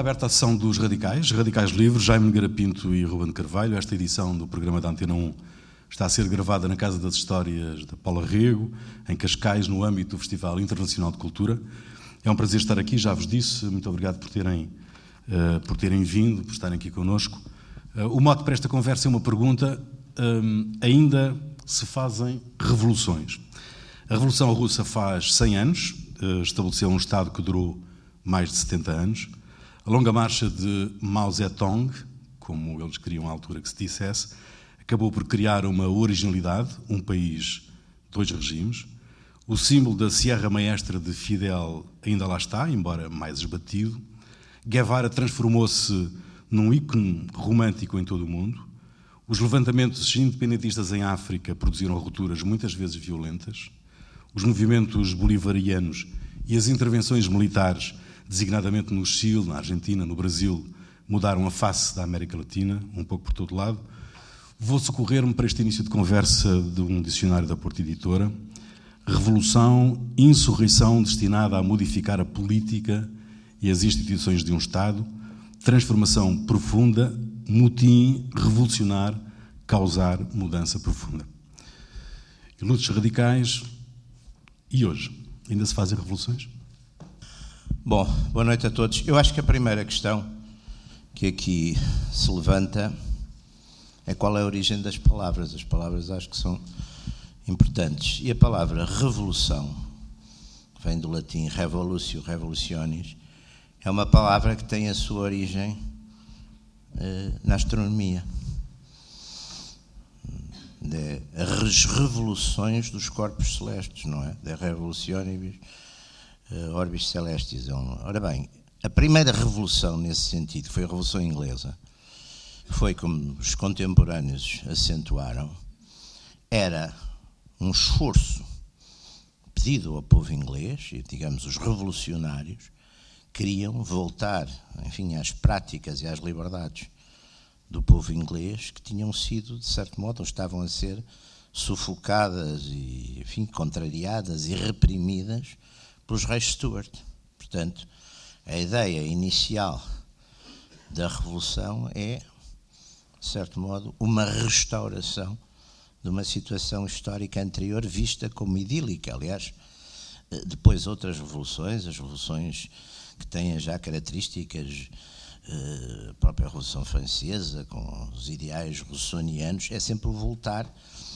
Está aberta a sessão dos Radicais, Radicais Livres, Jaime Garapinto e Ruben Carvalho. Esta edição do programa da Antena 1 está a ser gravada na Casa das Histórias da Paula Rego, em Cascais, no âmbito do Festival Internacional de Cultura. É um prazer estar aqui, já vos disse. Muito obrigado por terem, uh, por terem vindo, por estarem aqui connosco. Uh, o mote para esta conversa é uma pergunta: um, ainda se fazem revoluções? A Revolução Russa faz 100 anos, uh, estabeleceu um Estado que durou mais de 70 anos. A longa marcha de Mao Zedong, como eles queriam à altura que se dissesse, acabou por criar uma originalidade, um país, dois regimes. O símbolo da Sierra Maestra de Fidel ainda lá está, embora mais esbatido. Guevara transformou-se num ícone romântico em todo o mundo. Os levantamentos independentistas em África produziram rupturas muitas vezes violentas. Os movimentos bolivarianos e as intervenções militares designadamente no Chile, na Argentina, no Brasil, mudaram a face da América Latina, um pouco por todo lado. Vou socorrer-me para este início de conversa de um dicionário da Porta Editora. Revolução, insurreição destinada a modificar a política e as instituições de um Estado, transformação profunda, mutim, revolucionar, causar mudança profunda. E lutas radicais, e hoje? Ainda se fazem revoluções? Bom, boa noite a todos. Eu acho que a primeira questão que aqui se levanta é qual é a origem das palavras. As palavras acho que são importantes. E a palavra revolução, vem do latim revolutio, revolutionis, é uma palavra que tem a sua origem eh, na astronomia. as revoluções dos corpos celestes, não é? De revolutionibus uh, Orbis Celestis. É ora bem, a primeira revolução nesse sentido foi a Revolução Inglesa. Foi como os contemporâneos acentuaram, era um esforço pedido ao povo inglês, e digamos os revolucionários, queriam voltar, enfim, às práticas e às liberdades do povo inglês que tinham sido, de certo modo, ou estavam a ser sufocadas e, enfim, contrariadas e reprimidas pelos reis Stuart. Portanto, a ideia inicial da Revolução é, de certo modo, uma restauração de uma situação histórica anterior vista como idílica. Aliás, depois outras revoluções, as revoluções que têm já características, eh, a própria Revolução Francesa, com os ideais russonianos, é sempre voltar,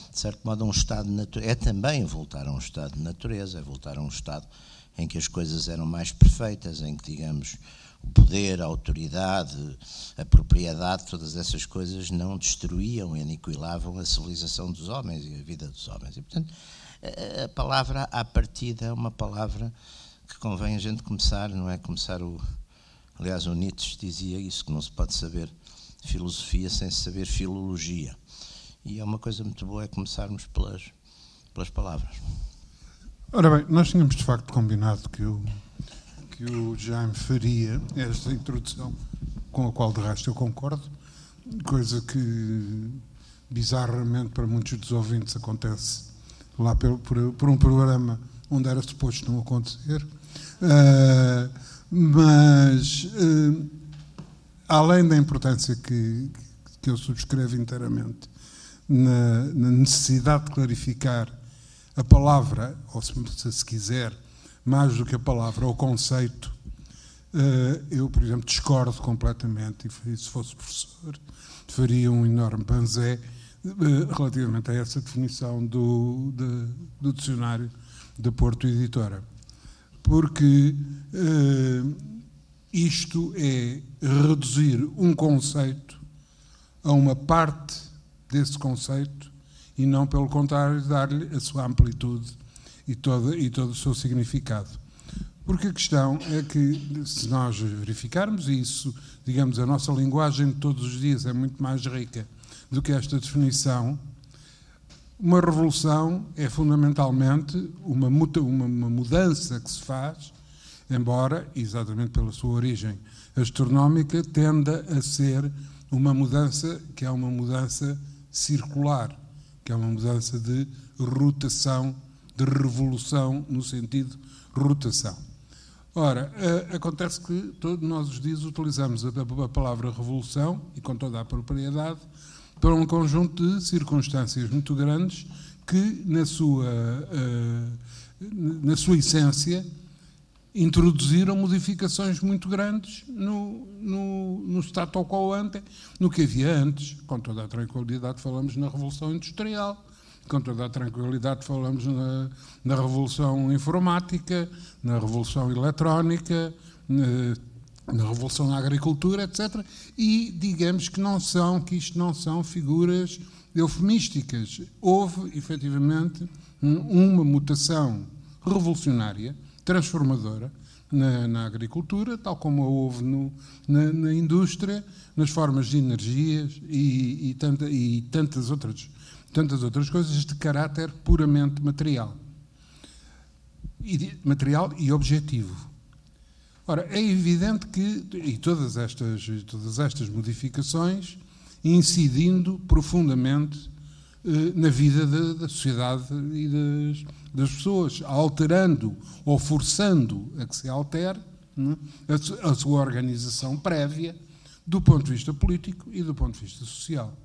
de certo modo, a um estado de natureza. É também voltar a um estado de natureza, é voltar a um estado em que as coisas eram mais perfeitas, em que, digamos, o poder, a autoridade, a propriedade, todas essas coisas não destruíam e aniquilavam a civilização dos homens e a vida dos homens. E, portanto, a palavra à partida é uma palavra que convém a gente começar, não é? Começar o. Aliás, o Nietzsche dizia isso, que não se pode saber filosofia sem saber filologia. E é uma coisa muito boa é começarmos pelas, pelas palavras. Ora bem, nós tínhamos de facto combinado que o, que o Jaime faria esta introdução, com a qual de resto eu concordo, coisa que bizarramente para muitos dos ouvintes acontece lá por, por, por um programa onde era suposto não acontecer. Uh, mas, uh, além da importância que, que eu subscrevo inteiramente na, na necessidade de clarificar a palavra, ou se, se quiser, mais do que a palavra, o conceito, eh, eu, por exemplo, discordo completamente, e se fosse professor, faria um enorme banzé eh, relativamente a essa definição do, de, do dicionário da Porto Editora. Porque uh, isto é reduzir um conceito a uma parte desse conceito e não, pelo contrário, dar-lhe a sua amplitude e todo, e todo o seu significado. Porque a questão é que, se nós verificarmos isso, digamos, a nossa linguagem de todos os dias é muito mais rica do que esta definição, uma revolução é fundamentalmente uma, muta, uma, uma mudança que se faz, embora, exatamente pela sua origem astronómica, tenda a ser uma mudança que é uma mudança circular que é uma mudança de rotação, de revolução, no sentido rotação. Ora, uh, acontece que todos nós os dias utilizamos a, palavra revolução, e com toda a propriedade, para um conjunto de circunstâncias muito grandes que, na sua, uh, na sua essência, introduziram modificações muito grandes no, no, no status quo ante, no que havia antes. Com toda a tranquilidade falamos na Revolução Industrial, com toda a tranquilidade falamos na, na Revolução Informática, na Revolução Eletrónica, na, na Revolução da Agricultura, etc. E digamos que não são, que isto não são figuras eufemísticas. Houve, efetivamente, uma mutação revolucionária transformadora na, na agricultura, tal como a houve no, na, na, indústria, nas formas de energias e, e, tanta, e tantas, outras, tantas outras coisas de caráter puramente material. E, material e objetivo. Ora, é evidente que, e todas estas, todas estas modificações, incidindo profundamente na vida da, da sociedade e das, das, pessoas, alterando ou forçando a que se altere é? a, a, sua organização prévia do ponto de vista político e do ponto de vista social.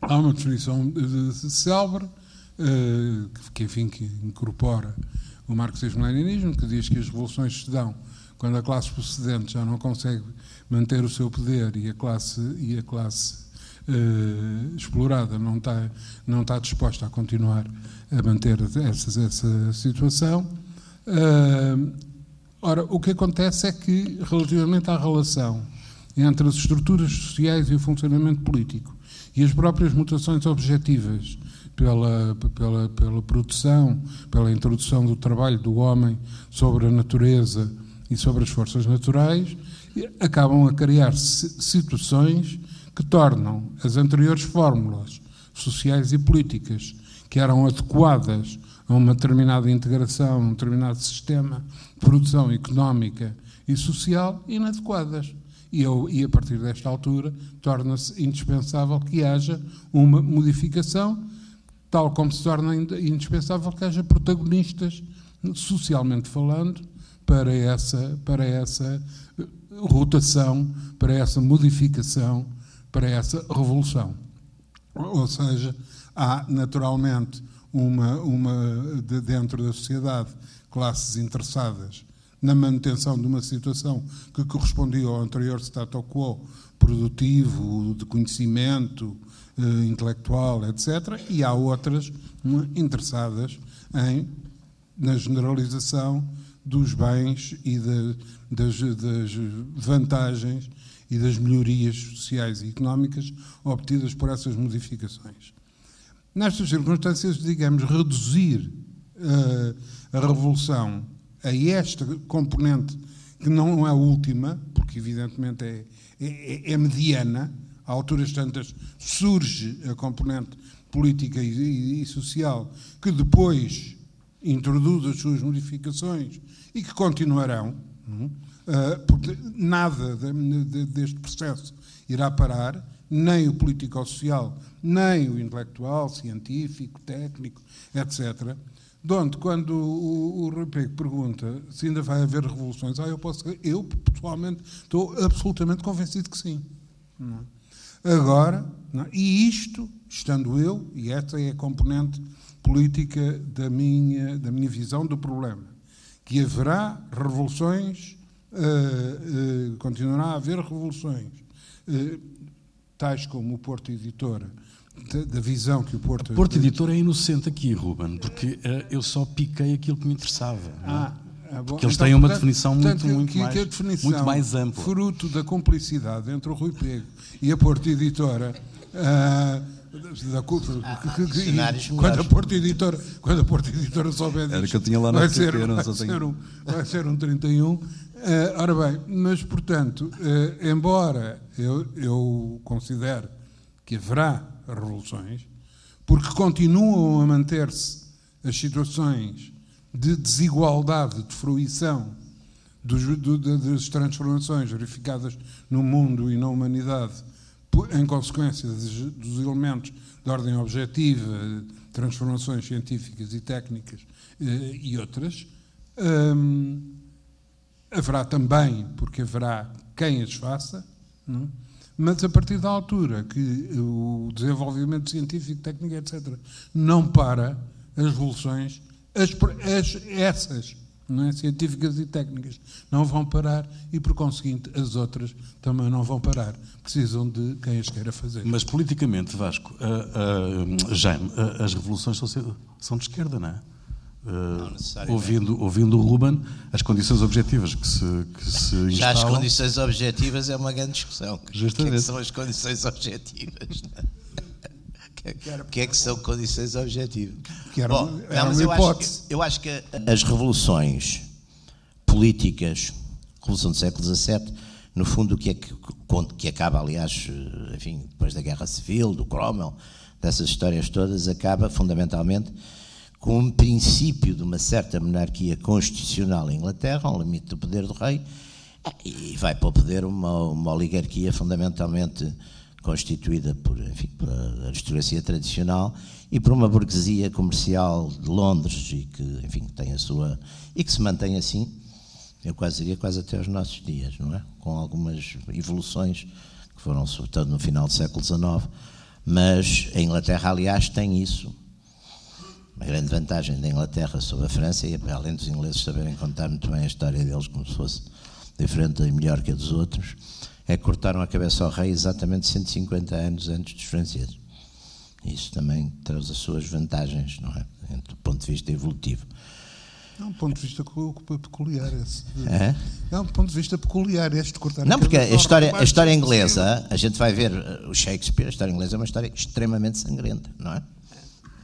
há uma definição de, de célebre uh, que, enfim, que incorpora o marxismo-leninismo, que diz que as revoluções se dão quando a classe procedente já não consegue manter o seu poder e a classe, e a classe uh, explorada não está, não está disposta a continuar a manter essa, essa situação. Uh, ora, o que acontece é que, relativamente à relação entre as estruturas sociais e o funcionamento político e as próprias mutações objetivas pela, pela, pela produção, pela introdução do trabalho do homem sobre a natureza e sobre as forças naturais, acabam a criar situações que tornam as anteriores fórmulas sociais e políticas que eram adequadas a uma determinada integração, um determinado sistema de produção económica e social inadequadas. E, eu, e a partir desta altura torna-se indispensável que haja uma modificação, tal como se torna indispensável que haja protagonistas, socialmente falando, para essa, para essa rotação, para essa modificação para essa revolução. Ou seja, há naturalmente uma, uma de dentro da sociedade classes interessadas na manutenção de uma situação que correspondia ao anterior status quo produtivo, de conhecimento eh, intelectual, etc., e há outras interessadas em, na generalização dos bens e de, das, das vantagens e das melhorias sociais e económicas obtidas por essas modificações. Nestas circunstâncias, digamos, reduzir uh, a revolução a esta componente, que não é a última, porque evidentemente é, é, é mediana, a alturas tantas surge a componente política e, e, e social, que depois introduz as suas modificações e que continuarão. Não? Ah, porque nada deste processo irá parar, nem o político-social, nem o intelectual, científico, técnico, etc. Donde, quando o, o Rui Pego pergunta se ainda vai haver revoluções, ah, eu, posso, eu pessoalmente estou absolutamente convencido que sim. É? Agora, é? e isto, estando eu, e esta é a componente política da minha, da minha visão do problema, que haverá revoluções uh, uh, continuará a haver revoluções, uh, tais como o Porto Editora, da, da, visão que o Porto. O Porto Editora é inocente aqui, Ruben, porque eu só piquei aquilo que me interessava. É? Ah, é porque eles então, têm uma portanto, definição muito, portanto, muito, que, mais, que definição, muito mais ampla. Fruto da complicidade entre o Rui Pego e a Porto Editora. Da, culpa, ah, que, que, quando a Porto Editora, quando a Porto Editora souber disso, Era que eu tinha lá na vai, ser, vai, ser um, vai ser um 31 Uh, ora bem, mas portanto, uh, embora eu, eu considere que haverá revoluções, porque continuam a manter-se as situações de desigualdade, de fruição dos, do, das transformações verificadas no mundo e na humanidade em consequência dos elementos de ordem objetiva, transformações científicas e técnicas uh, e outras, Hum, haverá também, porque haverá quem as faça, não? É? mas a partir da altura que o desenvolvimento científico, técnico, etc., não para, as revoluções, as, as, essas não é? científicas e técnicas não vão parar e, por conseguinte, as outras também não vão parar. Precisam de quem as queira fazer. Mas politicamente, Vasco, uh, uh, Jaime, uh, as revoluções são, são de esquerda, não é? Uh, ouvindo, ouvindo o Ruben, as condições objetivas que se, que se instalam... Já as condições objetivas é uma grande discussão. Justamente. O que, é que são as condições objetivas? O que é que são condições objetivas? Que era, Bom, era não, mas eu acho, que, eu acho que as revoluções políticas, Revolução do século XVII, no fundo, o que é que, que acaba, aliás, enfim, depois da Guerra Civil, do Cromwell, dessas histórias todas, acaba fundamentalmente com um princípio de uma certa monarquia constitucional em Inglaterra, um limite do poder do rei, e vai para o poder uma, uma oligarquia fundamentalmente constituída por, enfim, por a aristocracia tradicional e por uma burguesia comercial de Londres e que, enfim, tem a sua e que se mantém assim, eu quase diria quase até aos nossos dias, não é? Com algumas evoluções que foram sobretudo no final do século XIX, mas a Inglaterra, aliás, tem isso uma grande vantagem da Inglaterra sobre a França, e além dos ingleses saberem contar muito bem a história deles como se fosse diferente e melhor que a dos outros, é que cortaram a cabeça ao rei exatamente 150 anos antes dos franceses. Isso também traz as suas vantagens, não é? Do ponto de vista evolutivo. É um ponto de vista peculiar esse. É? é um ponto de vista peculiar este de cortar Não, porque a história, a história inglesa, a gente vai ver uh, o Shakespeare, a história inglesa é uma história extremamente sangrenta, não é?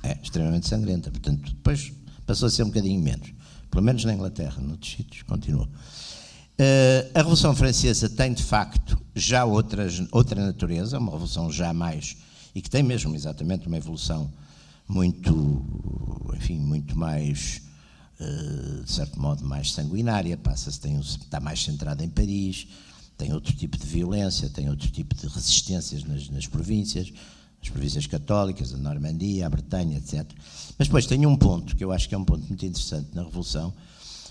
É, extremamente sangrenta. Portanto, depois passou a ser um bocadinho menos. Pelo menos na Inglaterra, noutros sítios, continua. Uh, a Revolução Francesa tem, de facto, já outras, outra natureza, uma revolução já mais. e que tem mesmo exatamente uma evolução muito, enfim, muito mais, uh, de certo modo, mais sanguinária. Passa-se, tem, está mais centrada em Paris, tem outro tipo de violência, tem outro tipo de resistências nas, nas províncias as províncias católicas, a Normandia, a Bretanha, etc. Mas depois tem um ponto que eu acho que é um ponto muito interessante na Revolução,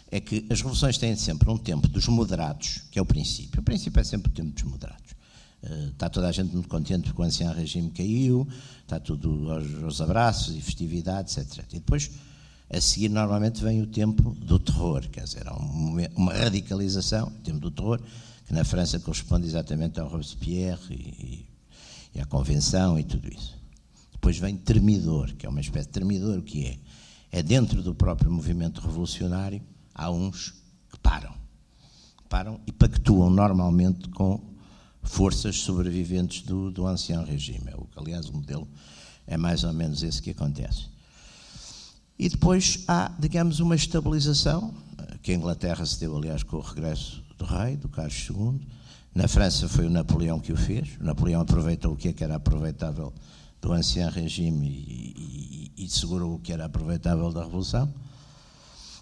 é que as revoluções têm sempre um tempo dos moderados, que é o princípio. O princípio é sempre o tempo dos moderados. Está toda a gente muito contente porque o ancião regime caiu, está tudo aos, abraços e festividades, etc. E depois, a seguir, normalmente vem o tempo do terror, quer dizer, um, uma radicalização, o tempo do terror, que na França corresponde exatamente ao Robespierre e e a convenção e tudo isso. Depois vem termidor, que é uma espécie de termidor, o que é? É dentro do próprio movimento revolucionário, há uns que param. Param e pactuam normalmente com forças sobreviventes do, do ancião regime. É o, aliás, o modelo é mais ou menos esse que acontece. E depois há, digamos, uma estabilização, que a Inglaterra se deu, aliás, com o regresso do rei, do Carlos II, na França foi o Napoleão que o fez. O Napoleão aproveitou o que, é que era aproveitável do ancião regime e, e, e, segurou o que era aproveitável da Revolução.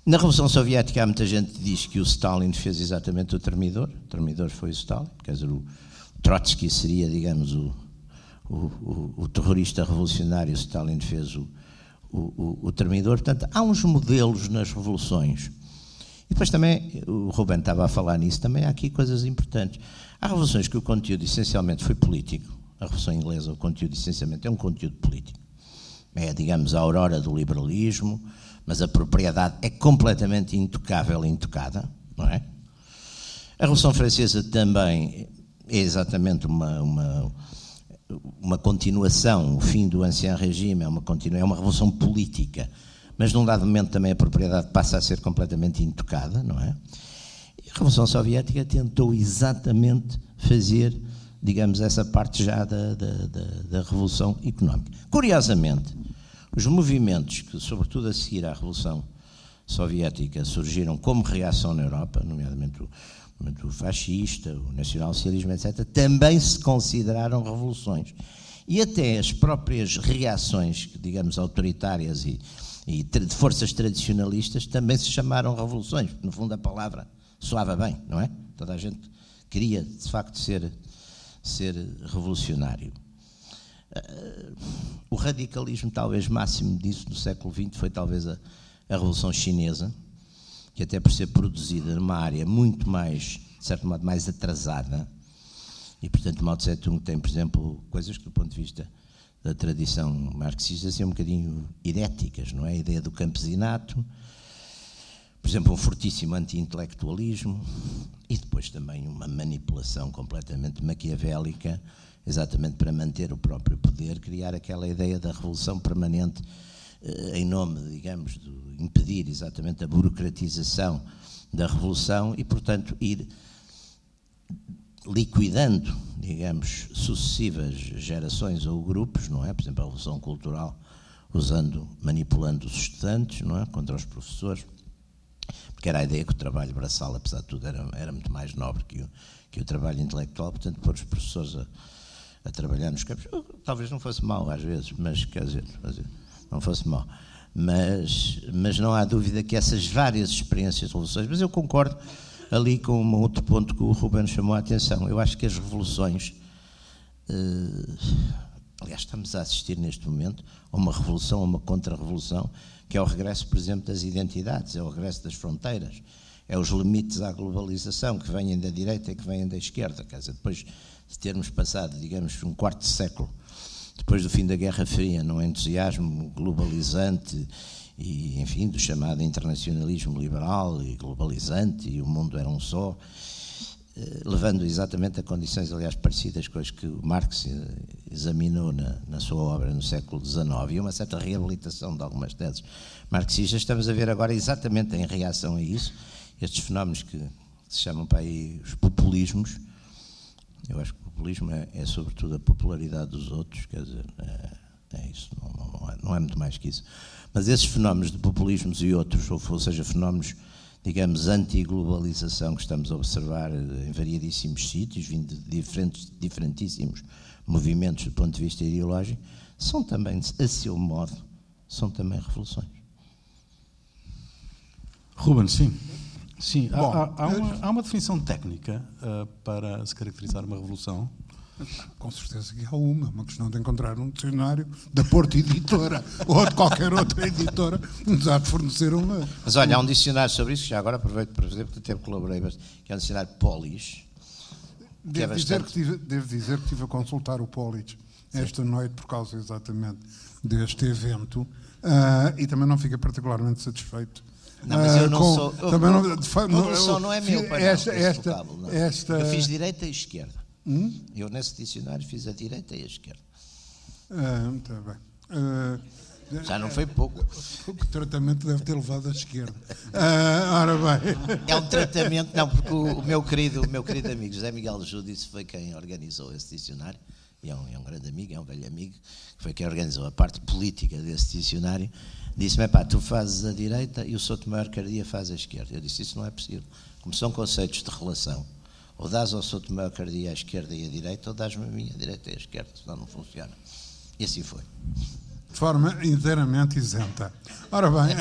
Na Revolução Soviética há muita gente que diz que o Stalin fez exatamente o termidor. O termidor foi o Stalin. Quer dizer, o Trotsky seria, digamos, o, o, o, o terrorista revolucionário. O Stalin fez o, o, o termidor. Portanto, há uns modelos nas revoluções. E depois também, o Ruben estava a falar nisso, também há aqui coisas importantes. Há revoluções que o conteúdo essencialmente foi político. A Revolução Inglesa, o conteúdo essencialmente é um conteúdo político. É, digamos, a aurora do liberalismo, mas a propriedade é completamente intocável e intocada, não é? A Revolução Francesa também é exatamente uma, uma, uma continuação, o fim do ancião regime é uma, é uma revolução política, mas num dado momento também a propriedade passa a ser completamente intocada, não é? A Revolução Soviética tentou exatamente fazer, digamos, essa parte já da, da, da, da Revolução Económica. Curiosamente, os movimentos que, sobretudo a seguir à Revolução Soviética, surgiram como reação na Europa, nomeadamente o movimento fascista, o nacionalsocialismo, etc., também se consideraram revoluções. E até as próprias reações, digamos, autoritárias e, e de forças tradicionalistas também se chamaram revoluções. No fundo, a palavra soava bem, não é? Toda a gente queria, de facto, ser, ser revolucionário. Uh, o radicalismo, talvez máximo disso no século XX, foi talvez a, a Revolução Chinesa, que até por ser produzida numa área muito mais, de certo modo, mais atrasada, e portanto Mao Tse Tung tem, por exemplo, coisas que do ponto de vista da tradição marxista são um bocadinho heréticas, não é? A ideia do campesinato, por exemplo, um fortíssimo anti-intelectualismo e depois também uma manipulação completamente maquiavélica, exatamente para manter o próprio poder, criar aquela ideia da revolução permanente eh, em nome, digamos, de impedir exatamente a burocratização da revolução e, portanto, ir liquidando, digamos, sucessivas gerações ou grupos, não é? Por exemplo, a revolução cultural, usando, manipulando os estudantes, não é? Contra os professores porque era a ideia que o trabalho braçal, apesar de tudo, era, era muito mais nobre que o, que o trabalho intelectual, portanto, pôr os professores a, a trabalhar nos campos, talvez não fosse mau às vezes, mas quer dizer, não fosse mau. Mas, mas não há dúvida que essas várias experiências revoluções, mas eu concordo ali com um outro ponto que o Ruben chamou a atenção. Eu acho que as revoluções, eh, aliás, estamos a assistir neste momento a uma revolução, a uma contra-revolução, que é o regresso, por exemplo, das identidades, é o regresso das fronteiras, é os limites à globalização que vêm da direita e que vêm da esquerda. Quer dizer, depois de termos passado, digamos, um quarto de século, depois do fim da Guerra Fria, num entusiasmo globalizante e, enfim, do chamado internacionalismo liberal e globalizante, e o mundo era um só, levando exatamente a condições, aliás, parecidas com as que Marx eh, examinou na, na, sua obra no século XIX, e uma certa reabilitação de algumas teses marxistas, estamos a ver agora exatamente em reação a isso, estes fenómenos que se chamam para aí os populismos. Eu acho que o populismo é, é sobretudo a popularidade dos outros, quer dizer, é, é isso, não, não, é, não é muito mais que isso. Mas esses fenómenos de populismos e outros, ou, ou seja, fenómenos digamos, anti-globalização que estamos a observar em variedíssimos sítios, vindo de diferentes, diferentíssimos movimentos do ponto de vista ideológico, são também, a seu modo, são também revoluções. Ruben, sim. Sim, Bom, há, há, uma, há, uma, definição técnica uh, para se caracterizar uma revolução com certeza que há uma, uma questão de encontrar um dicionário da Porto Editora ou de qualquer outra editora que nos há de fornecer uma. Mas olha, há um dicionário sobre isso, já agora aproveito para dizer, porque tempo colaborei, que é um dicionário Polis. Devo, é dizer que tive, devo dizer que estive a consultar o Polis esta Sim. noite por causa exatamente deste evento uh, e também não fiquei particularmente satisfeito. Não, mas eu não com, sou. Também não, não, não, não é meu, pai, esta, não, esta, vocábulo, esta, Eu fiz direita e esquerda. Hum? Eu, nesse dicionário, fiz a direita e a esquerda. Ah, muito bem. Ah, Já não foi pouco. O tratamento deve ter levado à esquerda. Ah, ora bem. É um tratamento, não, porque o, o, meu, querido, o meu querido amigo José Miguel Júdice foi quem organizou esse dicionário. E é um, é um grande amigo, é um velho amigo, foi quem organizou a parte política desse dicionário. Disse-me: pá, tu fazes a direita e o Souto Maior Cardia faz a esquerda. Eu disse: Isso não é possível. Como são conceitos de relação ou dás ao Souto Miocardia à esquerda e à direita, ou dás-me a mim à direita e à esquerda, senão não funciona. E assim foi. De forma inteiramente isenta. Ora bem.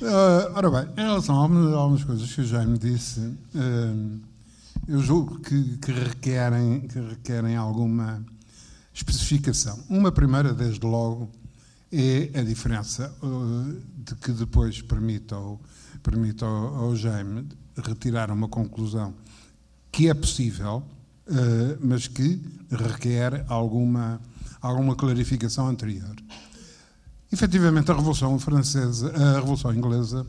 Uh, ora bem, em relação a algumas coisas que o Jaime disse, uh, eu julgo que, que, requerem, que requerem alguma especificação. Uma primeira, desde logo, é a diferença uh, de que depois permite ao permite ao, ao Jaime retirar uma conclusão que é possível, uh, mas que requer alguma, alguma clarificação anterior. Efetivamente, a Revolução Francesa, a Revolução Inglesa,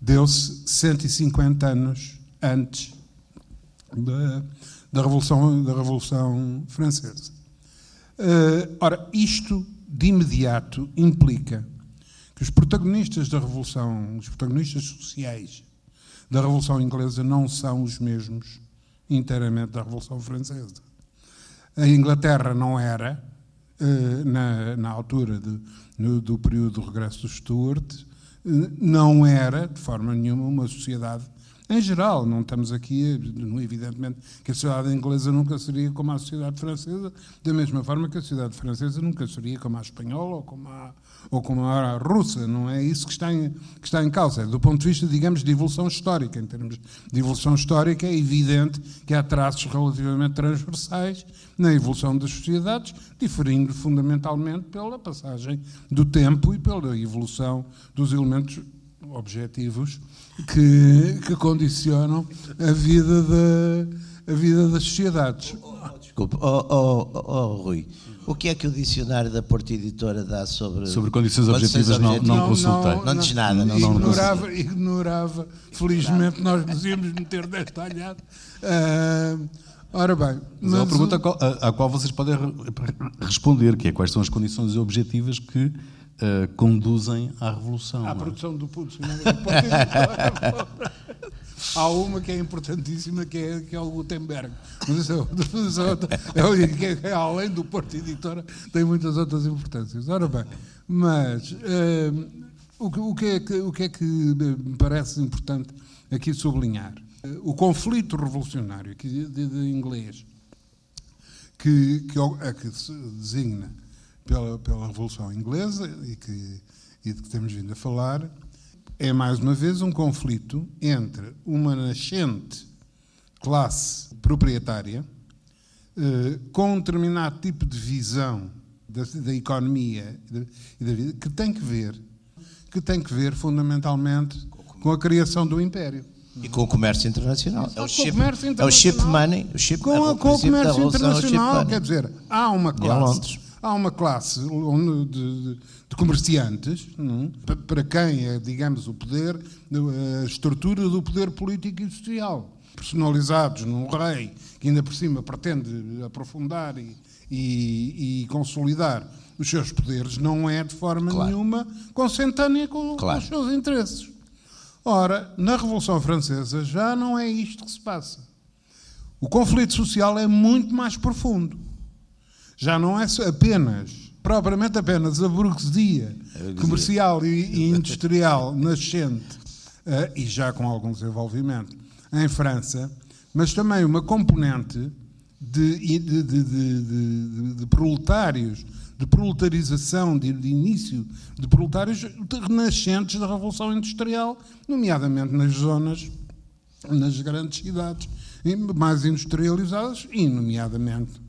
deu-se 150 anos antes da, da, Revolução, da Revolução Francesa. Uh, ora, isto de imediato implica que os protagonistas da Revolução, os protagonistas sociais da Revolução Inglesa não são os mesmos inteiramente da Revolução Francesa. A Inglaterra não era, eh, na, na altura de, no, do período do regresso do Stuart, eh, não era, de forma nenhuma, uma sociedade em geral. Não estamos aqui, evidentemente, que a sociedade inglesa nunca seria como a sociedade francesa, da mesma forma que a sociedade francesa nunca seria como a espanhola ou como a, ou como a russa. Não é isso que está, em, que está em causa. É do ponto de vista, digamos, de evolução histórica. Em termos de evolução histórica, é evidente que há traços relativamente transversais na evolução das sociedades, diferindo fundamentalmente pela passagem do tempo e pela evolução dos elementos objetivos que, que condicionam a vida, da, a vida das sociedades. Oh, oh, desculpe, oh, oh, oh, oh, Rui, o que é que o dicionário da Porta Editora dá sobre... Sobre condições, objetivas, objetivas? Não, não, consultei. Não, não, não diz nada. Não, ignorava, ignorava. Felizmente nós nos íamos meter desta alhada. Uh, ora bem... Mas é uma pergunta à qual vocês podem responder, que é quais são as condições objetivas que uh, conduzem à revolução. À é? produção do puto. Há uma que é importantíssima, que é, que é o Gutenberg. Mas é, é, é, além do Porto Editora, tem muitas outras importâncias. Ora bem, mas uh, o, que, o, que é que, o que é que me parece importante aqui sublinhar? O conflito revolucionário que, de, de inglês que, que, que se designa pela, pela Revolução Inglesa e, que, e de que temos vindo a falar, é mais uma vez um conflito entre uma nascente classe proprietária eh, com um determinado tipo de visão da, da economia e da, vida que tem que ver que tem que ver fundamentalmente com a criação do império. E com o comércio internacional. É o, chip, internacional. é o chip money. O chip, com, a, com o comércio é internacional. Quer dizer, há uma classe há uma classe de, de, de comerciantes não? para quem é, digamos, o poder, a estrutura do poder político e social, personalizados num rei que ainda por cima pretende aprofundar e, e, e consolidar os seus poderes, não é de forma claro. nenhuma consentânea com, claro. com os seus interesses. Ora, na Revolução Francesa já não é isto que se passa. O conflito social é muito mais profundo já não é apenas, propriamente apenas a burguesia comercial e, industrial nascente, uh, e já com algum desenvolvimento, em França, mas também uma componente de, de, de, de proletários, de proletarização, de, início de proletários renascentes da Revolução Industrial, nomeadamente nas zonas, nas grandes cidades mais industrializadas, e nomeadamente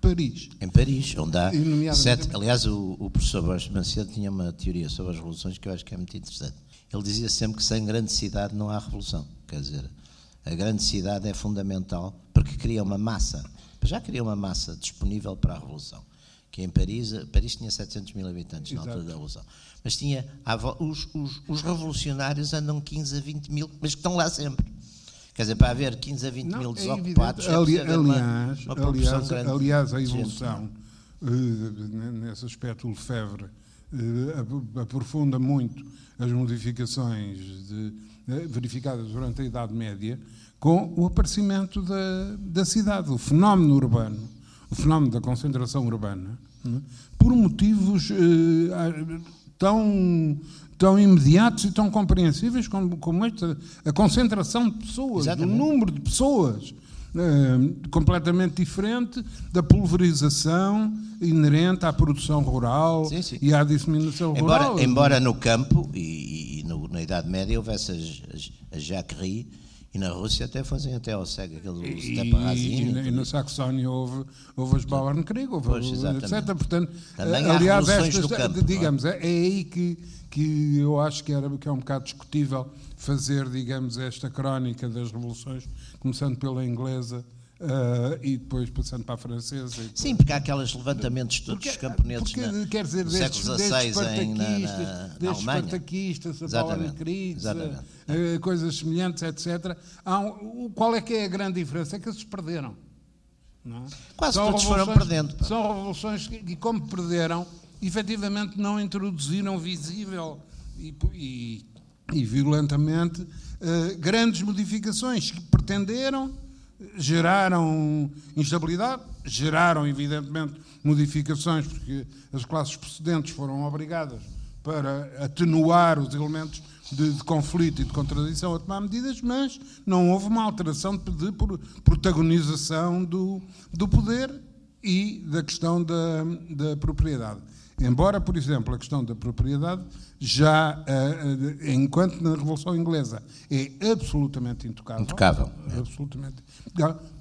Paris. Em Paris, onde há sete. Aliás, o, o professor Borges Macedo tinha uma teoria sobre as revoluções que eu acho que é muito interessante. Ele dizia sempre que sem grande cidade não há revolução. Quer dizer, a grande cidade é fundamental porque cria uma massa. Já cria uma massa disponível para a revolução. Que em Paris, Paris tinha 700 mil habitantes Exato. na altura da revolução. Mas tinha, os, os, os revolucionários andam 15 a 20 mil, mas que estão lá sempre. Quer dizer, para haver 15 a 20 não, mil é desocupados, é Ali, aliás, uma, uma aliás, aliás, a evolução, uh, nesse aspecto, o Lefebvre uh, aprofunda muito as modificações de, uh, verificadas durante a Idade Média com o aparecimento da, da cidade, o fenómeno urbano, o fenómeno da concentração urbana, né, por motivos tão tão imediatos e tão compreensíveis como, como esta, a concentração de pessoas, Exatamente. o número de pessoas. Uh, completamente diferente da pulverização inerente à produção rural sim, sim. e à disseminação embora, rural. Embora no campo e, e no, na Idade Média houvesse as, as, as jacqueries e na Rússia até fazem até ao cego aquele steparrazinho. E, e, e, na Saxónia houve, houve as Bauernkrieg, houve, pois, etc. Portanto, Também aliás, estas, campo, digamos, é, é aí que que eu acho que, era, que é um bocado discutível fazer, digamos, esta crónica das revoluções, começando pela inglesa Uh, e depois passando para a francesa. Depois... Sim, porque há aqueles levantamentos todos dos camponeses porque, na, quer dizer, destes, XVI em, na, na, destes espartaquistas, a Paula Cris, uh, coisas semelhantes, etc. Um, qual é que é a grande diferença? É que eles perderam. É? Quase são todos foram perdendo. São revoluções que, e como perderam, efetivamente não introduziram visível e, e, e violentamente uh, grandes modificações que pretenderam, geraram instabilidade, geraram evidentemente modificações, porque as classes precedentes foram obrigadas para atenuar os elementos de, de, conflito e de contradição a tomar medidas, mas não houve uma alteração de, de protagonização do, do poder e da questão da, da propriedade. Embora, por exemplo, a questão da propriedade já, eh, enquanto na Revolução Inglesa é absolutamente intocável. Intocável. Absolutamente.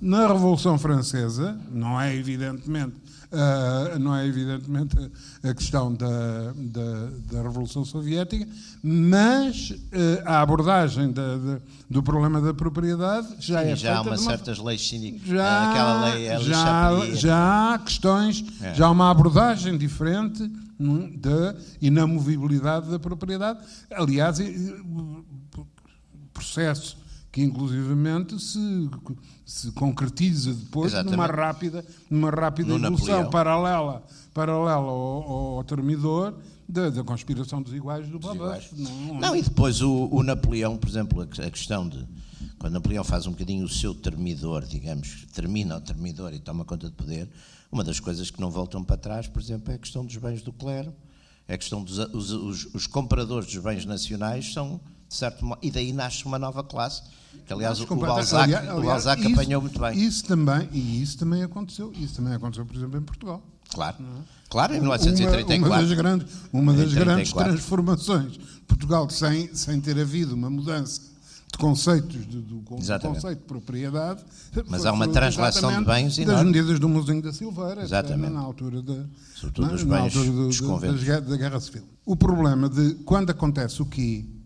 Na Revolução Francesa, não é evidentemente Uh, não é evidentemente a questão da, da, da Revolução Soviética, mas uh, a abordagem da, da, do problema da propriedade já Sim, é já há uma, uma certas leis síndicas, já, aquela lei já, já há questões, é. já há uma abordagem diferente hum, da inamovibilidade da propriedade. Aliás, processo que inclusivamente se, se concretiza depois Exatamente. numa rápida, numa rápida evolução paralela, paralela ao, ao termidor da, da, conspiração dos iguais do Babeuf. Não, não, e depois o, o, Napoleão, por exemplo, a, questão de quando Napoleão faz um bocadinho o seu termidor, digamos, termina o termidor e toma conta de poder, uma das coisas que não voltam para trás, por exemplo, é a questão dos bens do clero, é a questão dos os, os, os compradores dos bens nacionais são, certo modo, e daí nasce uma nova classe que, aliás, o Balzac, aliás, o Balzac isso, apanhou muito bem. Isso também, e isso também aconteceu. Isso também aconteceu, por exemplo, em Portugal. Claro. Claro, em 1934. Uma, uma das grandes, uma das grandes transformações. Portugal, sem, sem ter havido uma mudança de conceitos do, do, conceito de propriedade. Mas há uma translação de bens das enorme. medidas do Mozinho da Silveira, exatamente. na altura da, Sobretudo na, bens na altura dos da, da Guerra Civil. O problema de quando acontece o quê eh,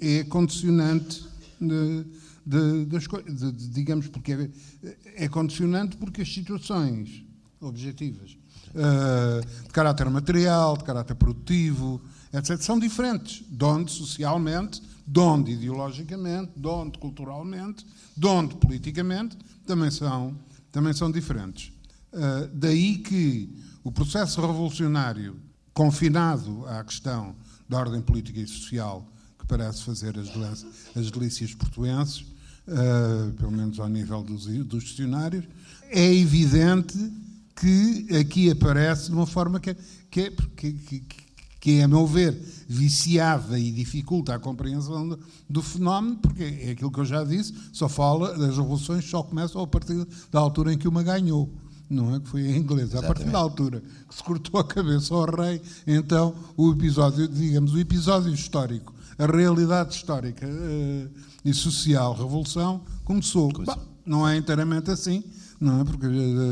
é condicionante de, de, das coisas, digamos, porque é, é, condicionante porque as situações objetivas uh, de caráter material, de caráter produtivo, etc., são diferentes, de onde socialmente, de onde ideologicamente, de onde culturalmente, de onde politicamente, também são, também são diferentes. Uh, daí que o processo revolucionário confinado à questão da ordem política e social parece fazer as, as delícias portuenses, uh, pelo menos ao nível dos, dos dicionários, é evidente que aqui aparece de uma forma que, que, é, que, que, que é, a meu ver, viciada e dificulta a compreensão do, do, fenómeno, porque é aquilo que eu já disse, só fala, das revoluções só começam a partir da altura em que uma ganhou não é? Que foi em inglês. Exatamente. A partir da altura que se cortou a cabeça ao rei, então o episódio, digamos, o episódio histórico a realidade histórica uh, e social, revolução, começou. Bah, não é inteiramente assim, não é? Porque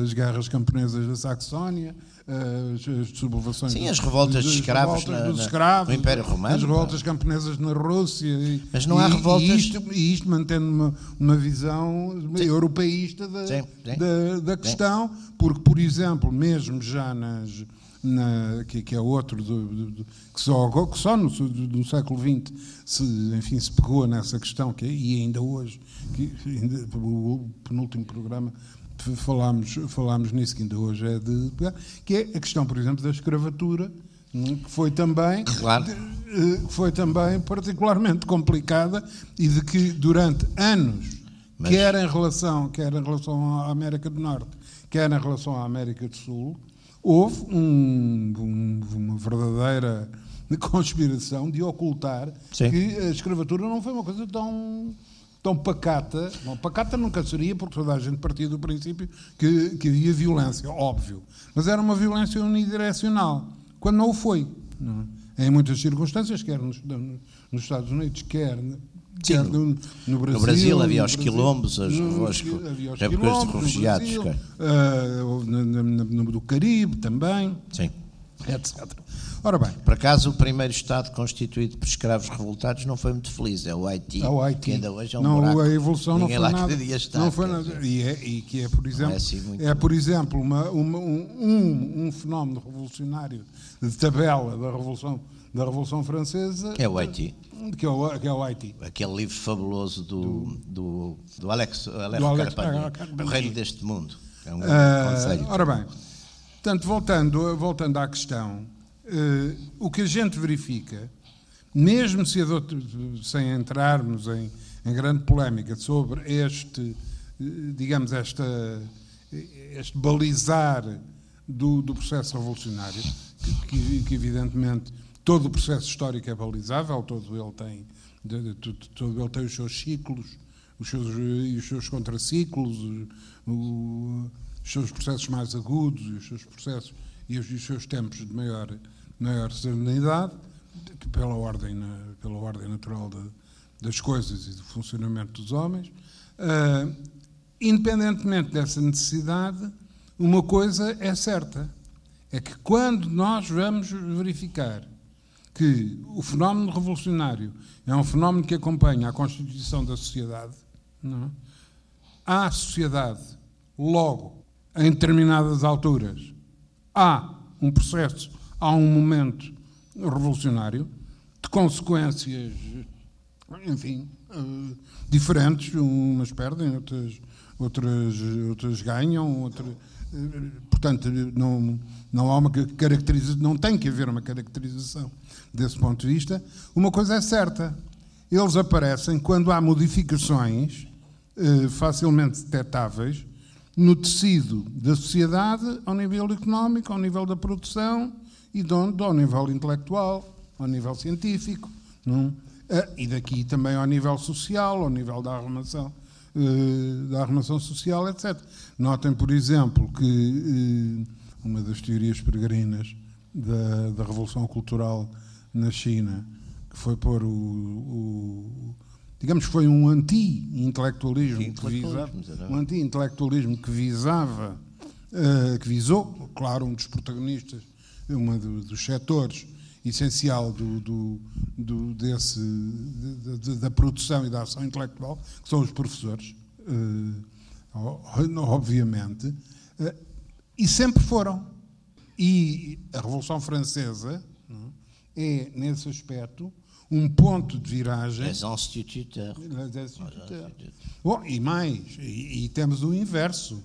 as guerras camponesas da Saxónia, as, as sublevações. Sim, as revoltas de escravos, revoltas na, dos escravos no Império Romano. As revoltas camponesas na Rússia. E, Mas não há e, revoltas. E isto, e isto mantendo uma, uma visão sim. europeísta da, sim, sim. da, da questão, porque, por exemplo, mesmo já nas na, que, que, é outro do, do, que só, que só no, no, século XX se, enfim, se pegou nessa questão, que, e ainda hoje, que, ainda, o penúltimo programa, falámos, falámos nisso, que ainda hoje é de que é a questão, por exemplo, da escravatura, hum, que foi também, claro. Eh, foi também particularmente complicada e de que durante anos, Mas... quer em relação, quer em relação à América do Norte, quer em relação à América do Sul, houve um, um, uma verdadeira conspiração de ocultar Sim. que a escravatura não foi uma coisa tão tão pacata. Bom, pacata nunca seria, porque toda a gente partia do princípio que, que havia violência, óbvio. Mas era uma violência unidirecional, quando não o foi. Não é? Em muitas circunstâncias, quer nos, nos Estados Unidos, quer Sim, no, no, Brasil, no, Brasil, havia os quilombos, as, no, havia os quilombos, de refugiados. Brasil, uh, no, no, do Caribe também, Sim. etc. Ora bem. Por acaso, o primeiro Estado constituído por escravos revoltados não foi muito feliz, é o Haiti. É o Haiti. Que ainda hoje é um não, buraco. A evolução Ninguém não foi lá nada. Estar, não foi nada. E, é, e, que é, por exemplo, é, assim é, por exemplo uma, uma, um, um fenómeno revolucionário de tabela da Revolução da Revolução Francesa. Que é o Haiti. Que é o, que é o Haiti. Aquele livro fabuloso do, do, do Alex, Alex, Alex Carpani, O Reino deste Mundo. É um uh, conselho. Ora bem, portanto, voltando, voltando à questão, uh, o que a gente verifica, mesmo se sem entrarmos em, em grande polémica sobre este, digamos, esta, este balizar do, do processo revolucionário, que, que evidentemente todo o processo histórico é balizável, todo ele tem, todo ele tem os seus ciclos, os seus, os seus contraciclos, os, seus processos mais agudos os seus processos e os, os seus tempos de maior, maior serenidade, pela ordem, pela ordem natural das coisas e do funcionamento dos homens. Uh, independentemente dessa necessidade, uma coisa é certa: é que quando nós vamos verificar que o fenómeno revolucionário é um fenómeno que acompanha a constituição da sociedade, não é? há sociedade, logo, em determinadas alturas, há um processo, há um momento revolucionário, de consequências, enfim, uh, diferentes, umas perdem, outras, outras, outras ganham, outras, uh, portanto, não, não há uma caracterização, não tem que haver uma caracterização desse ponto de vista. Uma coisa é certa, eles aparecem quando há modificações uh, facilmente detectáveis no tecido da sociedade, ao nível económico, ao nível da produção e de onde, ao nível intelectual, ao nível científico, não? Ah, e daqui também ao nível social, ao nível da arrumação, eh, da arrumação social, etc. Notem, por exemplo, que eh, uma das teorias peregrinas da, da Revolução Cultural na China, que foi pôr o, o digamos que foi um anti-intelectualismo que visava, um anti-intelectualismo que visava, uh, que visou, claro, um dos protagonistas, uma do, dos setores essencial do, do, do desse, de, de, da produção e da ação intelectual, que são os professores, uh, obviamente, uh, e sempre foram. E a Revolução Francesa é, nesse aspecto, um ponto de viragem. Les instituteurs. Les instituteurs. Bom, e mais, e, e, temos o inverso.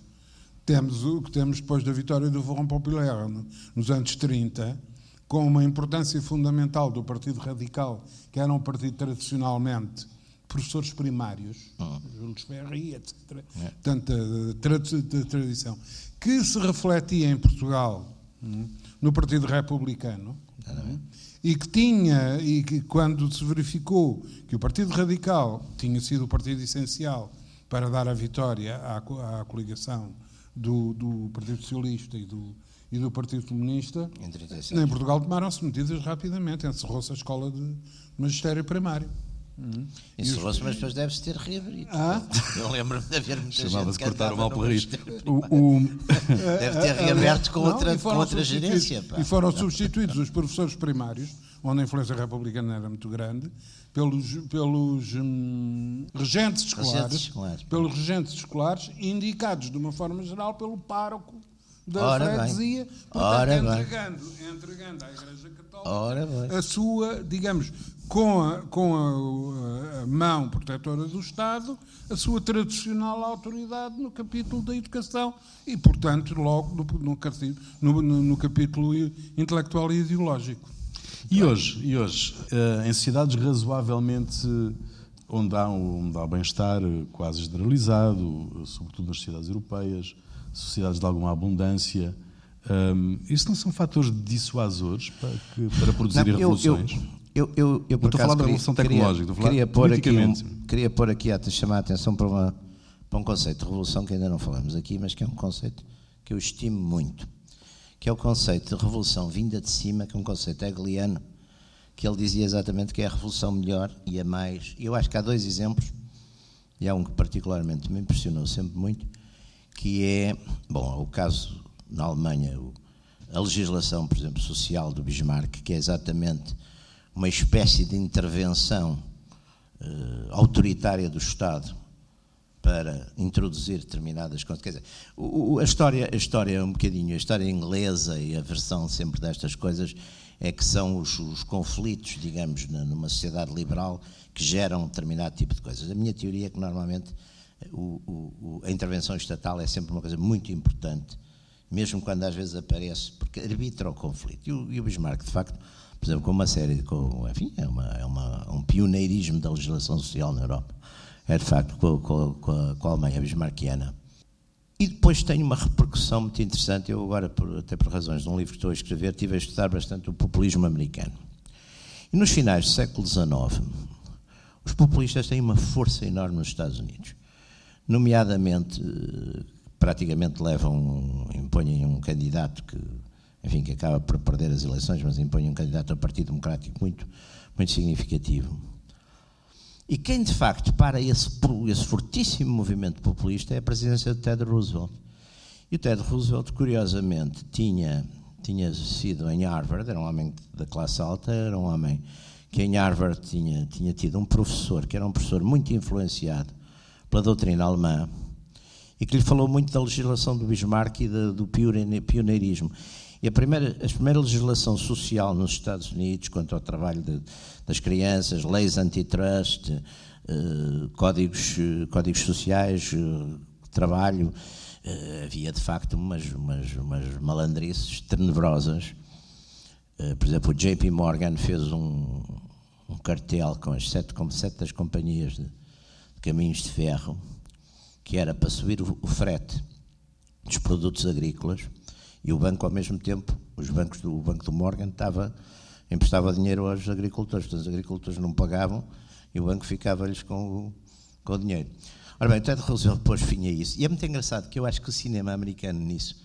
Temos o que temos depois da vitória do Front Populaire nos anos 30, com uma importância fundamental do Partido Radical, que era um partido tradicionalmente professores primários, oh. Jules Ferry, etc. É. Tanta tra tradição, que se refletia em Portugal, hum, no Partido Republicano, e que tinha, e que quando se verificou que o Partido Radical tinha sido o partido essencial para dar a vitória à, à coligação do, do, Partido Socialista e do, e do Partido Comunista, em, em Portugal tomaram-se medidas rapidamente, encerrou-se a escola de magistério primário. Uhum. Encerrou-se, mas depois deve-se ter reabrido. Ah? Eu lembro-me de haver muita Chamava-se cortar o mal pelo risco. Deve ter reaberto com outra, com outra gerência. Pá. E foram substituídos os professores primários, onde a influência republicana era muito grande, pelos, pelos hum, regentes, escolares, regentes escolares, pelos regentes escolares, indicados de uma forma geral pelo pároco da Ora freguesia, portanto, entregando, entregando à Igreja Católica a sua, digamos, com, a, com a, a, mão protetora do Estado, a sua tradicional autoridade no capítulo da educação e, portanto, logo no, no, no, no capítulo intelectual e ideológico. E hoje, e hoje eh, em sociedades razoavelmente onde há, onde há bem-estar quase generalizado, sobretudo nas sociedades europeias, sociedades de alguma abundância, um, isso não são fatores dissuasores para, que, para produzir não, revoluções? Eu, eu, eu, eu, por estou a falar da revolução tecnológica, queria, queria, pôr aqui um, queria pôr aqui a chamar a atenção para, uma, para um conceito de revolução que ainda não falamos aqui, mas que é um conceito que eu estimo muito, que é o conceito de revolução vinda de cima, que é um conceito hegeliano, que ele dizia exatamente que é a revolução melhor e a mais. E eu acho que há dois exemplos, e há um que particularmente me impressionou sempre muito, que é, bom, o caso na Alemanha, a legislação, por exemplo, social do Bismarck, que é exatamente uma espécie de intervenção uh, autoritária do Estado para introduzir determinadas coisas. Quer dizer, o, a, história, a história é um bocadinho, a história inglesa e a versão sempre destas coisas é que são os, os conflitos, digamos, numa sociedade liberal que geram um determinado tipo de coisas. A minha teoria é que normalmente o, o, a intervenção estatal é sempre uma coisa muito importante, mesmo quando às vezes aparece, porque arbitra o conflito. E o, e o Bismarck, de facto, por exemplo, com uma série, com, enfim, é, uma, é uma, um pioneirismo da legislação social na Europa. É de facto com, com, com, a, com a Alemanha bismarckiana. E depois tem uma repercussão muito interessante. Eu agora, por, até por razões de um livro que estou a escrever, estive a estudar bastante o populismo americano. E nos finais do século XIX, os populistas têm uma força enorme nos Estados Unidos. Nomeadamente, praticamente levam, impõem um candidato que, enfim, que acaba por perder as eleições, mas impõem um candidato ao Partido Democrático muito, muito significativo. E quem de facto para esse, esse fortíssimo movimento populista é a presidência de Ted Roosevelt. E o Ted Roosevelt, curiosamente, tinha, tinha sido em Harvard, era um homem da classe alta, era um homem que em Harvard tinha, tinha tido um professor, que era um professor muito influenciado pela doutrina alemã, e que lhe falou muito da legislação do Bismarck e do pioneirismo. E a primeira, a primeira legislação social nos Estados Unidos quanto ao trabalho de, das crianças, leis antitrust, eh, códigos, códigos sociais, eh, trabalho, eh, havia de facto umas, umas, umas malandrices tenebrosas. por exemplo, o JP Morgan fez um, um cartel com as sete, com sete das companhias de caminhos de ferro, que era para subir o, frete dos produtos agrícolas e o banco, ao mesmo tempo, os bancos do, o Banco do Morgan estava, emprestava dinheiro aos agricultores, portanto, os agricultores não pagavam e o banco ficava-lhes com, com o dinheiro. Ora bem, o Ted Roosevelt pôs fim a isso. E é muito engraçado que eu acho que o cinema americano nisso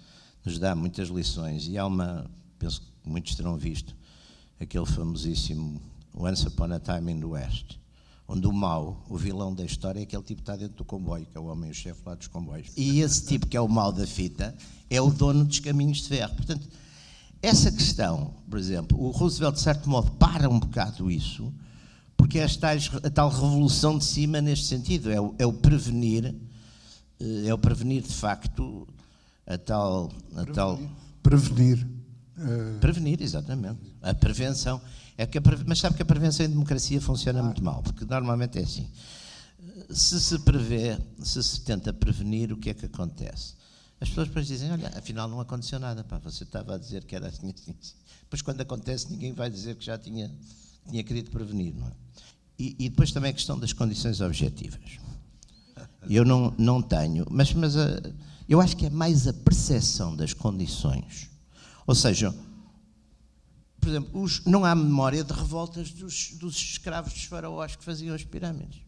nos dá muitas lições. E há uma, penso que muitos terão visto, aquele famosíssimo Once Upon a Time in the West onde o mau, o vilão da história, é aquele tipo que está dentro do comboio, que é o homem, o chefe lá dos comboios. E esse tipo que é o mau da fita é o dono dos caminhos de ferro. Portanto, essa questão, por exemplo, o Roosevelt, de certo modo, para um bocado isso, porque é a tal revolução de cima neste sentido, é o, é o prevenir, eh, é o prevenir de facto a tal. A prevenir. tal prevenir. Uh... Prevenir, exatamente. A prevenção. É que a, mas sabe que a prevenção em democracia funciona muito mal, porque normalmente é assim. Se se prevê, se se tenta prevenir, o que é que acontece? As pessoas depois dizem, olha, afinal não aconteceu nada, pá, você estava a dizer que era assim, assim, assim. Depois quando acontece ninguém vai dizer que já tinha, tinha querido prevenir, não é? E, e depois também a questão das condições objetivas. Eu não, não tenho, mas, mas a, eh, eu acho que é mais a percepção das condições. Ou seja, por exemplo, os, não há memória de revoltas dos, dos escravos dos faraós que faziam as pirâmides.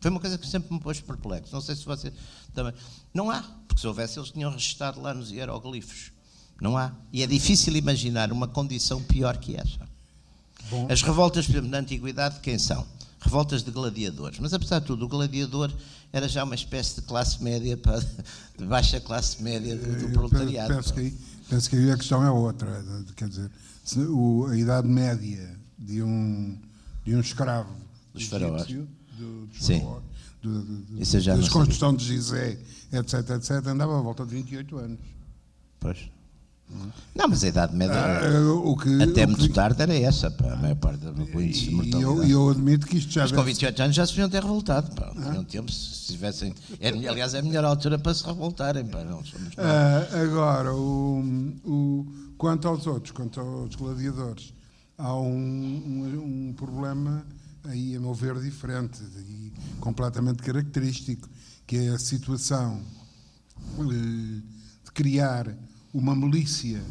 Foi uma coisa que sempre me pôs perplexo. Não sei se você também. Não há, porque se houvesse, eles tinham registrado lá nos hieroglifos. Não há. E é difícil imaginar uma condição pior que essa. Bom. As revoltas, por exemplo, na antiguidade, quem são? Revoltas de gladiadores. Mas, apesar de tudo, o gladiador era já uma espécie de classe média, de baixa classe média do, do proletariado. Penso que, penso que aí a questão é outra. Quer dizer, o, a idade média de um, de um escravo dos faraós, do, dos Sim. do, do, da construção de Gizé, etc, etc, andava à volta de 28 anos. Pois. Não, mas a idade média ah, que, até muito que... tarde era essa, pá, a maior parte do índice de mortalidade. Eu, eu admito que isto já. Mas com 28 anos já se deviam ter revoltado. Pá. Ah. Tinham tempo, se tivessem. É, aliás, é a melhor altura para se revoltarem. Pá. Não somos ah, agora, o, o, Quanto aos outros, quanto aos gladiadores, há um, um, um problema aí, a meu ver, diferente e completamente característico, que é a situação eh, de criar uma milícia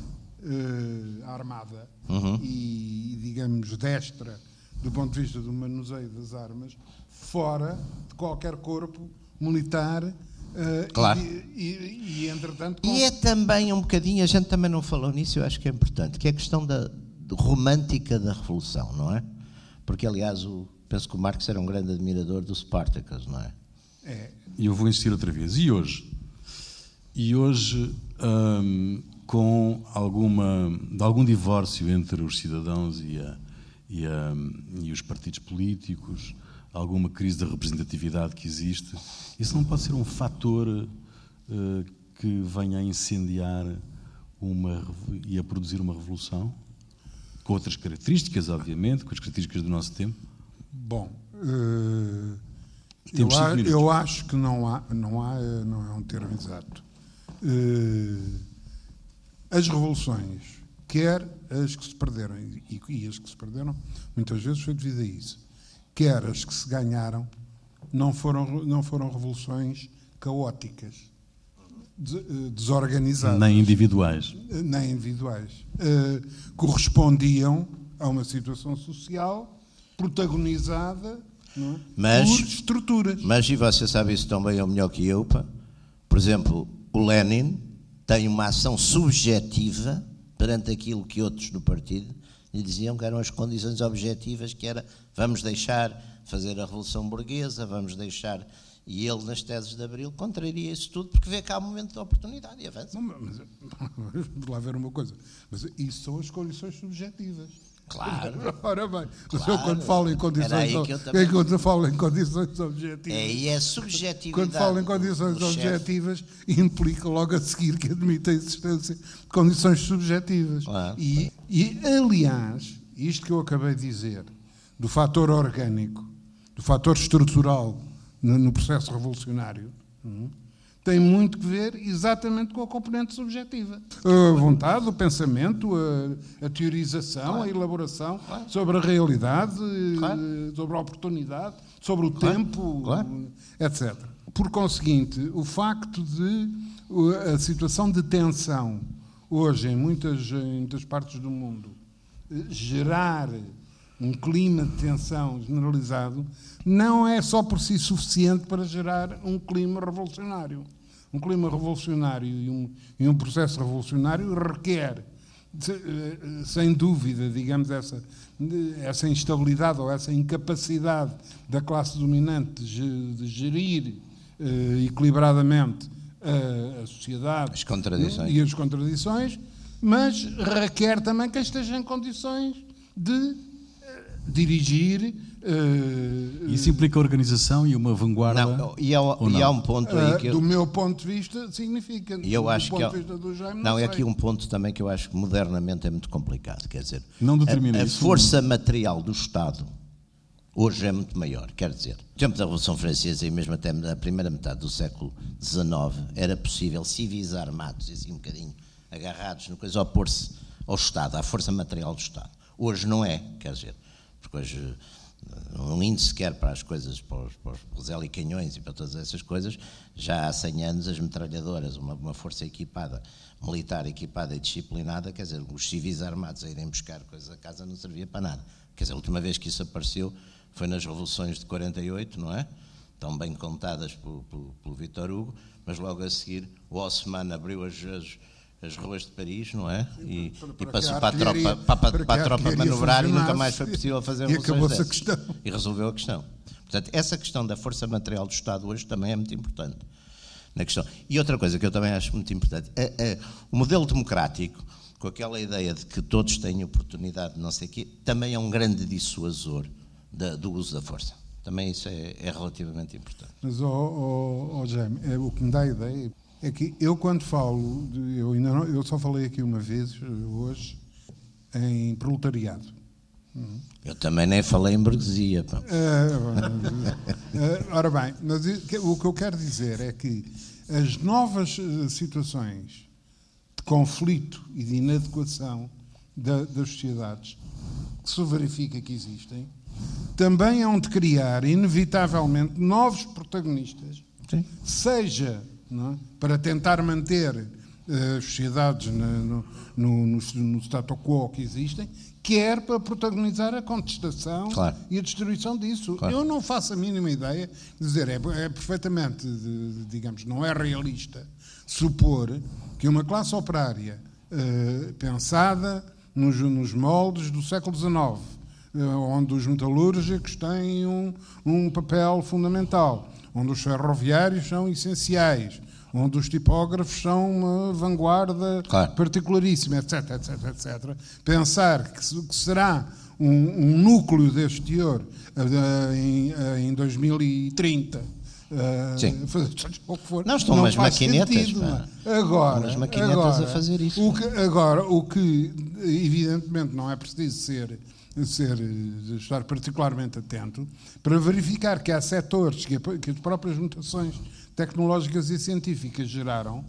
uh, armada uhum. e, digamos, destra do ponto de vista do manuseio das armas, fora de qualquer corpo militar Uh, claro. E, e, e, entretanto. Com... E é também um bocadinho, a gente também não falou nisso, eu acho que é importante, que é a questão da romântica da Revolução, não é? Porque, aliás, o, penso que o Marx era um grande admirador do Spartacus, não é? É. E eu vou insistir outra vez. E hoje? E hoje, hum, com alguma, algum divórcio entre os cidadãos e, a, e, a, e os partidos políticos, alguma crise da representatividade que existe, isso não pode ser um fator uh, que venha a incendiar uma, e a produzir uma revolução? Com outras características, obviamente, com as características do nosso tempo? Bom, uh, eu, a, eu, acho que não há, não há, não é um termo exato. Uh, as revoluções, quer as que se perderam, e, e as que se perderam, muitas vezes foi devido a isso quer as que se ganharam, não foram, não foram revoluções caóticas, eh, desorganizadas. Nem individuais. Eh, nem individuais. Uh, correspondiam a uma situação social protagonizada é? Mas- por estruturas. Mas, e você sabe isso tão bem ou melhor que eu, pá? por exemplo, o Lenin tem uma ação subjetiva perante aquilo que outros do partido lhe diziam que eram as condições objetivas, que era vamos deixar fazer a Revolução Burguesa, vamos deixar... E ele, nas teses de Abril, contraria isso tudo, porque vê que há um momento de oportunidade e avança. Mas, vamos lá ver uma coisa. Mas isso são as condições subjetivas. Claro. Ora bem, mas eu Claro. quando falo em condições, aí que eu também- quando eu falo em condições objetivas, É, e é subjetividade. quando falo em condições do chefe. objetivas, implica logo a seguir que admite a existência de condições subjetivas. Claro. E, e, aliás, isto que eu acabei de dizer, do fator orgânico, do fator estrutural no, no processo revolucionário, hum, tem muito que ver exatamente com a componente subjetiva. A vontade, o pensamento, a, a teorização, a elaboração sobre a realidade, Claro. sobre a oportunidade, sobre o tempo, Claro. etc. Por conseguinte, o facto de a situação de tensão hoje em muitas, em muitas partes do mundo eh, gerar um clima de tensão generalizado não é só por si suficiente para gerar um clima revolucionário. Um clima revolucionário e um, e um processo revolucionário requer, de- eh, sem dúvida, digamos, essa, essa instabilidade ou essa incapacidade da classe dominante de de gerir eh, equilibradamente a, a sociedade As contradições. e as contradições, mas requer também que esteja em condições de eh, dirigir. Eh, Isso implica organização e uma vanguarda. Não, e há, ou e não? há um ponto aí eh, que eu, do meu ponto de vista, significa. e eu do acho ponto que há- de vista do Jaime, não, é sei. aqui um ponto também que eu acho que modernamente é muito complicado, quer dizer, Não determina a, a força material do Estado hoje é muito maior, quer dizer, no tempo da Revolução Francesa e mesmo até a primeira metade do século XIX era possível civis armados, assim um bocadinho agarrados no coisa, opor-se ao Estado, à força material do Estado. Hoje não é, quer dizer, porque hoje eh, um índice quer para as coisas, para os, para os- helicanhões e para todas essas coisas, já há 100 anos as metralhadoras, uma, uma força equipada, militar equipada e disciplinada, quer dizer, os civis armados a irem buscar coisas a casa não servia para nada. Quer dizer, a última vez que isso apareceu foi nas revoluções de 48, não é? Tão bem contadas pelo, pelo, pelo Vitor Hugo, mas logo a seguir o Haussmann abriu as, as, as ruas de Paris, não é? E, Para- e passou para a tropa, para, para, a tropa manobrar e nunca mais foi possível fazer e acabou-se a questão. E resolveu a questão. Portanto, essa questão da força material do Estado hoje também é muito importante. Na questão. E outra coisa que eu também acho muito importante, é, é o modelo democrático, com aquela ideia de que todos têm oportunidade de não sei o quê, também é um grande dissuasor da- do uso da força. Também isso é, é relativamente importante. Mas, ó ó, ó, Jaime, é, o que me dá a ideia é que eu, quando falo, de- eu, ainda não- eu só falei aqui uma vez, hoje, em proletariado. Eu também nem falei em burguesia. pá. Eh, ora bem, mas o que eu quero dizer é que as novas eh, situações de conflito e de inadequação da- das sociedades que se verifica que existem também hão de criar, inevitavelmente, novos protagonistas Sim. seja é, para tentar manter eh, as sociedades no, no, no, no status quo que existem, quer para protagonizar a contestação Claro. e a destruição disso. Claro. Eu não faço a mínima ideia de dizer, é, é perfeitamente, de- digamos, não é realista supor que uma classe operária eh, pensada nos, nos moldes do século XIX, eh, onde os metalúrgicos têm um, um papel fundamental, onde os ferroviários são essenciais, onde os tipógrafos são uma vanguarda Claro. particularíssima, etc, etc, etc. Pensar que, que será um, um núcleo deste teor eh, em, eh, em 2030 eh, Sim. fazer for, Não, estão umas faz maquinetas, sentido, não é? Agora, Umas maquinetas agora, a fazer isso. O que, agora, o que evidentemente não é preciso ser, ser eh, estar particularmente atento para verificar que há setores que, que as próprias mutações tecnológicas e científicas geraram,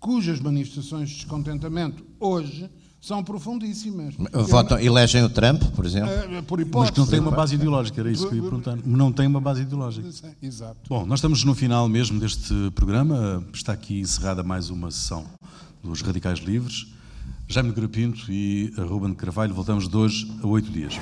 cujas manifestações de descontentamento hoje são profundíssimas. Votam, elegem o Trump, por exemplo. Eh, por Mas hipótese. que não tem uma base ideológica, era isso que eu ia perguntar. Não tem uma base ideológica. Exato. Bom, nós estamos no final mesmo deste programa. Está aqui encerrada mais uma sessão dos Radicais Livres. Jaime Garapinto e Ruben Carvalho, voltamos de hoje a oito dias.